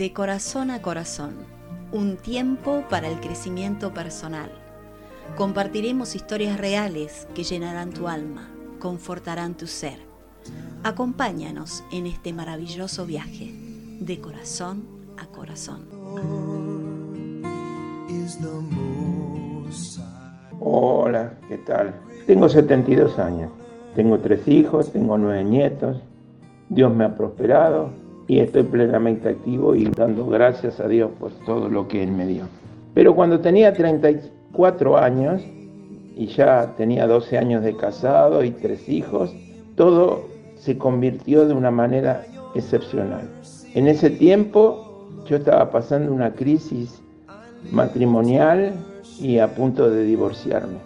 De corazón a corazón, un tiempo para el crecimiento personal. Compartiremos historias reales que llenarán tu alma, confortarán tu ser. Acompáñanos en este maravilloso viaje, de corazón a corazón. Hola, ¿qué tal? Tengo 72 años, tengo tres hijos, tengo nueve nietos, Dios me ha prosperado y estoy plenamente activo y dando gracias a Dios por todo lo que Él me dio. Pero cuando tenía 34 años y ya tenía 12 años de casado y tres hijos, todo se convirtió de una manera excepcional. En ese tiempo yo estaba pasando una crisis matrimonial y a punto de divorciarme.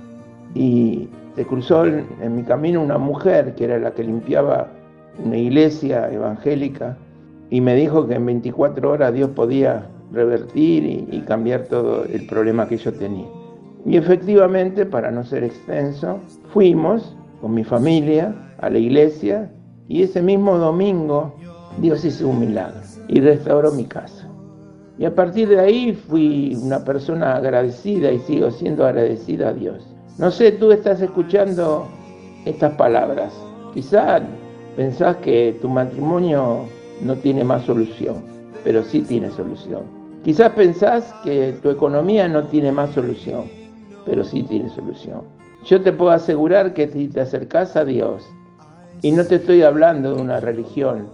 Y se cruzó en, mi camino una mujer que era la que limpiaba una iglesia evangélica y me dijo que en 24 horas Dios podía revertir y, cambiar todo el problema que yo tenía. Y efectivamente, para no ser extenso, fuimos con mi familia a la iglesia y ese mismo domingo Dios hizo un milagro y restauró mi casa. Y a partir de ahí fui una persona agradecida y sigo siendo agradecida a Dios. No sé, tú estás escuchando estas palabras. Quizás pensás que tu matrimonio no tiene más solución, pero sí tiene solución. Quizás pensás que tu economía no tiene más solución, pero sí tiene solución. Yo te puedo asegurar que si te acercas a Dios, y no te estoy hablando de una religión,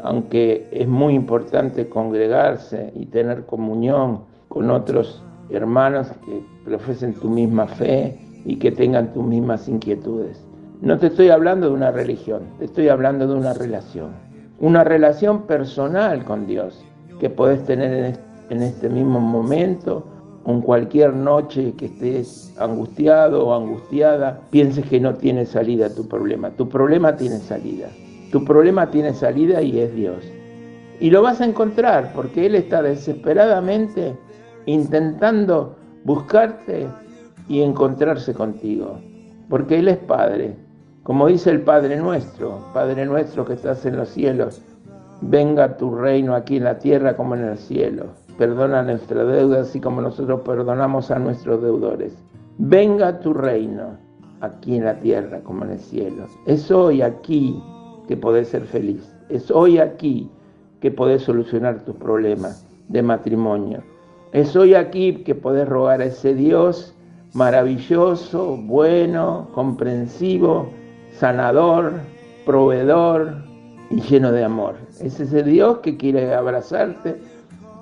aunque es muy importante congregarse y tener comunión con otros hermanos que profesen tu misma fe y que tengan tus mismas inquietudes. No te estoy hablando de una religión, te estoy hablando de una relación una relación personal con Dios que podés tener en este mismo momento, en cualquier noche que estés angustiado o angustiada, pienses que no tiene salida tu problema. Tu problema tiene salida. Tu problema tiene salida y es Dios. Y lo vas a encontrar porque Él está desesperadamente intentando buscarte y encontrarse contigo. Porque Él es Padre como dice el Padre nuestro, Padre nuestro que estás en los cielos, venga tu reino aquí en la tierra como en el cielo. Perdona nuestras deudas así como nosotros perdonamos a nuestros deudores. Venga tu reino aquí en la tierra como en el cielo. Es hoy aquí que podés ser feliz. Es hoy aquí que podés solucionar tus problemas de matrimonio. Es hoy aquí que podés rogar a ese Dios maravilloso, bueno, comprensivo, sanador, proveedor y lleno de amor. Es ese Dios que quiere abrazarte,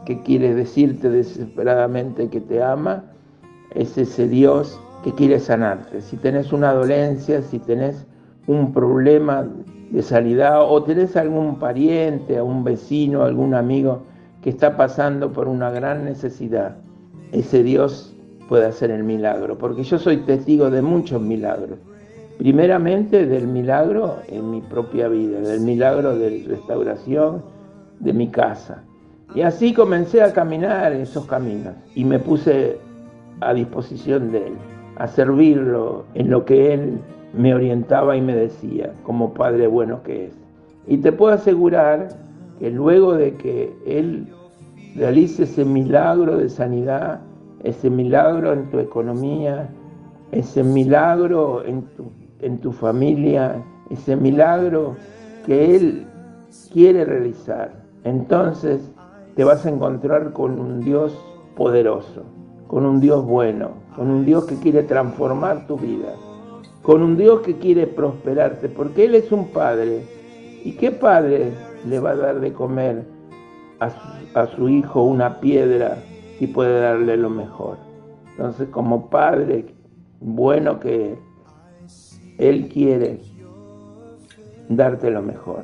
que quiere decirte desesperadamente que te ama. Es ese Dios que quiere sanarte. Si tenés una dolencia, si tenés un problema de sanidad o tenés algún pariente, un vecino, algún amigo que está pasando por una gran necesidad, ese Dios puede hacer el milagro, porque yo soy testigo de muchos milagros primeramente del milagro en mi propia vida, del milagro de restauración de mi casa. Y así comencé a caminar esos caminos y me puse a disposición de Él, a servirlo en lo que Él me orientaba y me decía, como Padre bueno que es. Y te puedo asegurar que luego de que Él realice ese milagro de sanidad, ese milagro en tu economía, ese milagro en tu en tu familia, ese milagro que Él quiere realizar. Entonces te vas a encontrar con un Dios poderoso, con un Dios bueno, con un Dios que quiere transformar tu vida, con un Dios que quiere prosperarte, porque Él es un Padre. ¿Y qué padre le va a dar de comer a su, a su hijo una piedra si puede darle lo mejor? Entonces, como Padre bueno que él quiere darte lo mejor.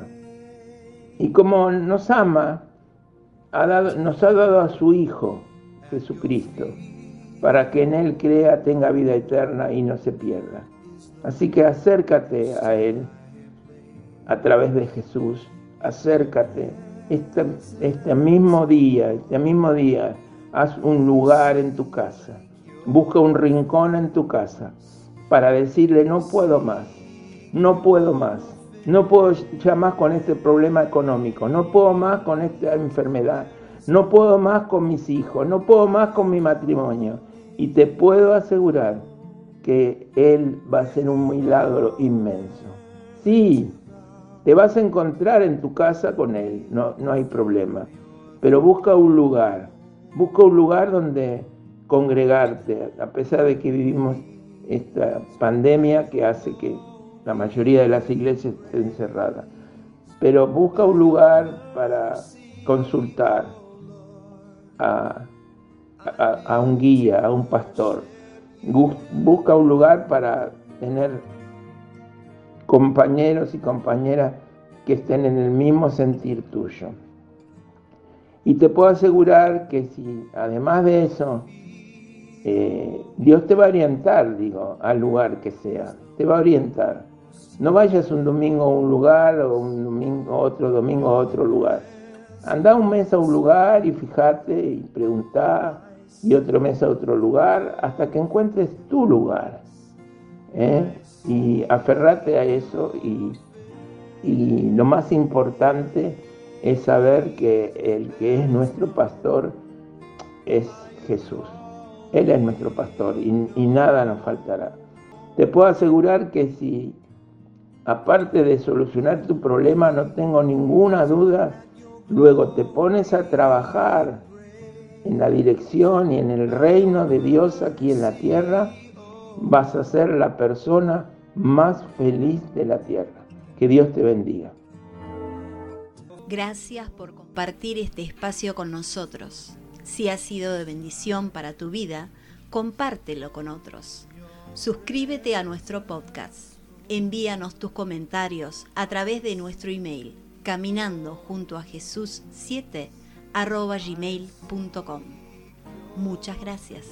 Y como nos ama, nos ha dado a su Hijo, Jesucristo, para que en Él crea, tenga vida eterna y no se pierda. Así que acércate a Él a través de Jesús, acércate. Este, este mismo día, este mismo día, haz un lugar en tu casa, busca un rincón en tu casa para decirle no puedo más, no puedo más, no puedo ya más con este problema económico, no puedo más con esta enfermedad, no puedo más con mis hijos, no puedo más con mi matrimonio. Y te puedo asegurar que Él va a hacer un milagro inmenso. Sí, te vas a encontrar en tu casa con Él, no, no hay problema. Pero busca un lugar, busca un lugar donde congregarte, a pesar de que vivimos esta pandemia que hace que la mayoría de las iglesias estén cerradas. Pero busca un lugar para consultar a, a un guía, a un pastor. Busca un lugar para tener compañeros y compañeras que estén en el mismo sentir tuyo. Y te puedo asegurar que si además de eso, eh, Dios te va a orientar, digo, al lugar que sea, te va a orientar. No vayas un domingo a un lugar o un domingo otro domingo a otro lugar. Anda un mes a un lugar y fíjate y pregunta y otro mes a otro lugar hasta que encuentres tu lugar. ¿eh? Y aferrate a eso y lo más importante es saber que el que es nuestro pastor es Jesús. Él es nuestro pastor y, nada nos faltará. Te puedo asegurar que si, aparte de solucionar tu problema, no tengo ninguna duda, luego te pones a trabajar en la dirección y en el reino de Dios aquí en la tierra, vas a ser la persona más feliz de la tierra. Que Dios te bendiga. Gracias por compartir este espacio con nosotros. Si ha sido de bendición para tu vida, compártelo con otros. Suscríbete a nuestro podcast. Envíanos tus comentarios a través de nuestro email caminando junto a Jesús 7 gmail.com. Muchas gracias.